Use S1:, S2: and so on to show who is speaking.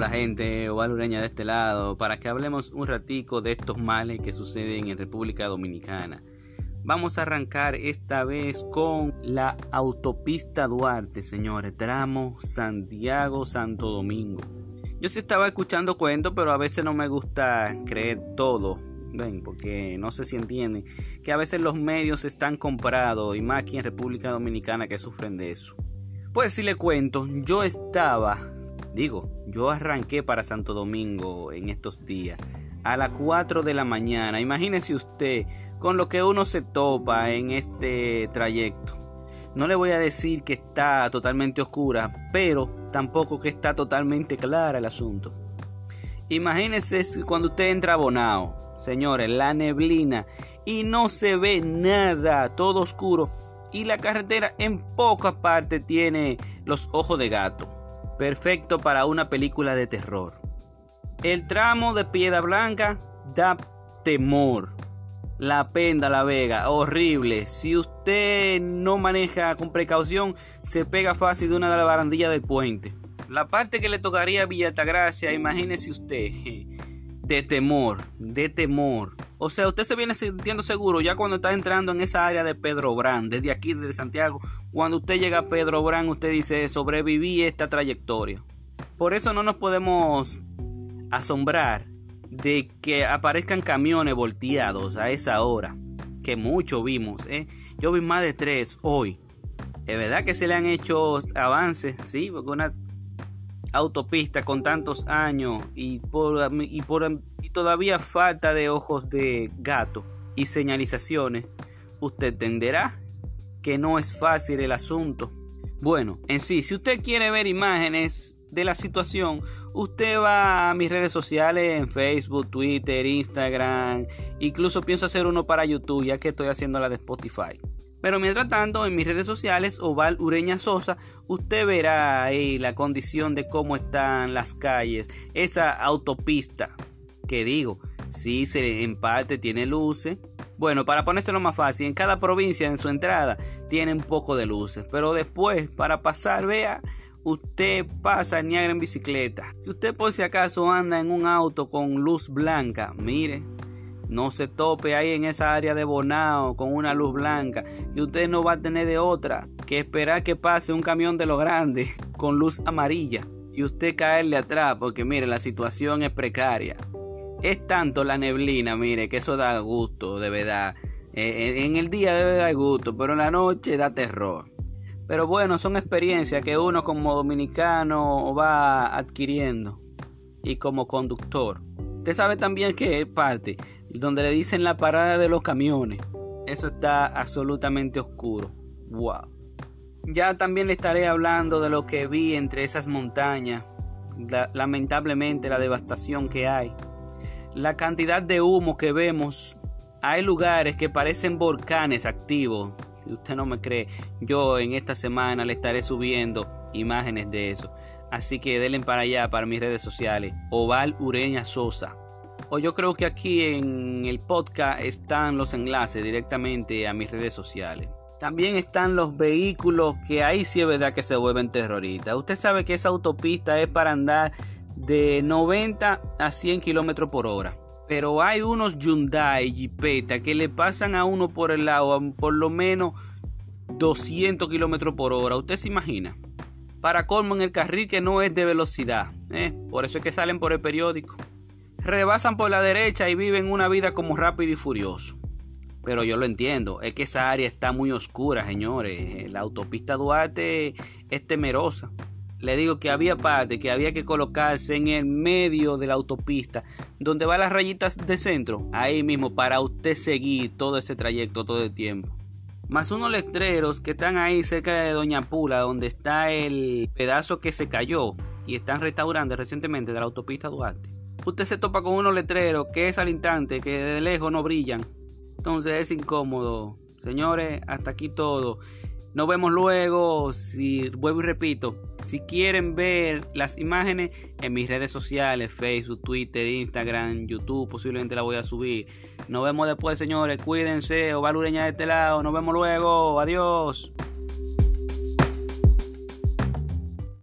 S1: Hola gente, Oval Ureña de este lado, para que hablemos un ratico de estos males que suceden en República Dominicana. Vamos a arrancar esta vez con la autopista Duarte, señores, tramo Santiago-Santo Domingo. Yo sí estaba escuchando cuentos, pero a veces no me gusta creer todo, ven, porque no sé si entienden, que a veces los medios están comprados, y más aquí en República Dominicana que sufren de eso. Pues si le cuento, yo estaba Digo, yo arranqué para Santo Domingo en estos días a las 4 de la mañana. Imagínese usted con lo que uno se topa en este trayecto. No le voy a decir que está totalmente oscura, pero tampoco que está totalmente clara el asunto. Imagínese cuando usted entra abonado, señores, la neblina y no se ve nada, todo oscuro y la carretera en pocas partes tiene los ojos de gato perfecto para una película de terror. El tramo de Piedra Blanca da temor. La Penda, La Vega, horrible. Si usted no maneja con precaución, se pega fácil de una de las barandillas del puente. La parte que le tocaría a Villa Altagracia, imagínese usted, de temor, de temor. O sea, usted se viene sintiendo seguro ya cuando está entrando en esa área de Pedro Brán, desde aquí, desde Santiago. Cuando usted llega a Pedro Brán, usted dice, sobreviví esta trayectoria. Por eso no nos podemos asombrar de que aparezcan camiones volteados a esa hora, que mucho vimos. ¿eh? Yo vi más de tres hoy. Es verdad que se le han hecho avances, sí, porque una autopista con tantos años y por, y por todavía falta de ojos de gato y señalizaciones, usted entenderá que no es fácil el asunto. Bueno, en sí, si usted quiere ver imágenes de la situación, usted va a mis redes sociales en Facebook, Twitter, Instagram, incluso pienso hacer uno para YouTube, ya que estoy haciendo la de Spotify. Pero mientras tanto, en mis redes sociales, Oval Ureña Sosa, usted verá ahí la condición de cómo están las calles, esa autopista que digo, si se en parte tiene luces. Bueno, para ponérselo más fácil, en cada provincia en su entrada tiene un poco de luces, pero después para pasar, vea, usted pasa Niagara en bicicleta. Si usted por si acaso anda en un auto con luz blanca, mire, no se tope ahí en esa área de Bonao con una luz blanca, y usted no va a tener de otra que esperar que pase un camión de lo grande con luz amarilla y usted caerle atrás, porque mire, la situación es precaria. Es tanto la neblina, mire, que eso da gusto, de verdad. Eh, eh, en el día debe dar gusto, pero en la noche da terror. Pero bueno, son experiencias que uno como dominicano va adquiriendo y como conductor. Usted sabe también que es parte donde le dicen la parada de los camiones. Eso está absolutamente oscuro. Wow. Ya también le estaré hablando de lo que vi entre esas montañas. lamentablemente la devastación que hay la cantidad de humo que vemos. Hay lugares que parecen volcanes activos. Usted no me cree, yo en esta semana le estaré subiendo imágenes de eso. Así que denle para allá, para mis redes sociales. Oval Ureña Sosa. O yo creo que aquí en el podcast están los enlaces directamente a mis redes sociales. También están los vehículos que ahí sí es verdad que se vuelven terroristas. Usted sabe que esa autopista es para andar de 90 a 100 kilómetros por hora. Pero hay unos Hyundai Jeepeta que le pasan a uno por el lado por lo menos 200 kilómetros por hora. ¿Usted se imagina? Para colmo en el carril que no es de velocidad. ¿eh? Por eso es que salen por el periódico. Rebasan por la derecha y viven una vida como rápido y furioso. Pero yo lo entiendo, es que esa área está muy oscura, señores. La autopista Duarte es temerosa le digo que había parte que había que colocarse en el medio de la autopista, donde van las rayitas de centro, ahí mismo para usted seguir todo ese trayecto todo el tiempo. Más unos letreros que están ahí cerca de Doña Pula, donde está el pedazo que se cayó y están restaurando recientemente de la autopista Duarte. Usted se topa con unos letreros que es al instante, que de lejos no brillan. Entonces es incómodo. Señores, hasta aquí todo. Nos vemos luego. Si vuelvo y repito, si quieren ver las imágenes en mis redes sociales, Facebook, Twitter, Instagram, YouTube, posiblemente la voy a subir. Nos vemos después, señores. Cuídense. Oval Ureña de este lado. Nos vemos luego. Adiós.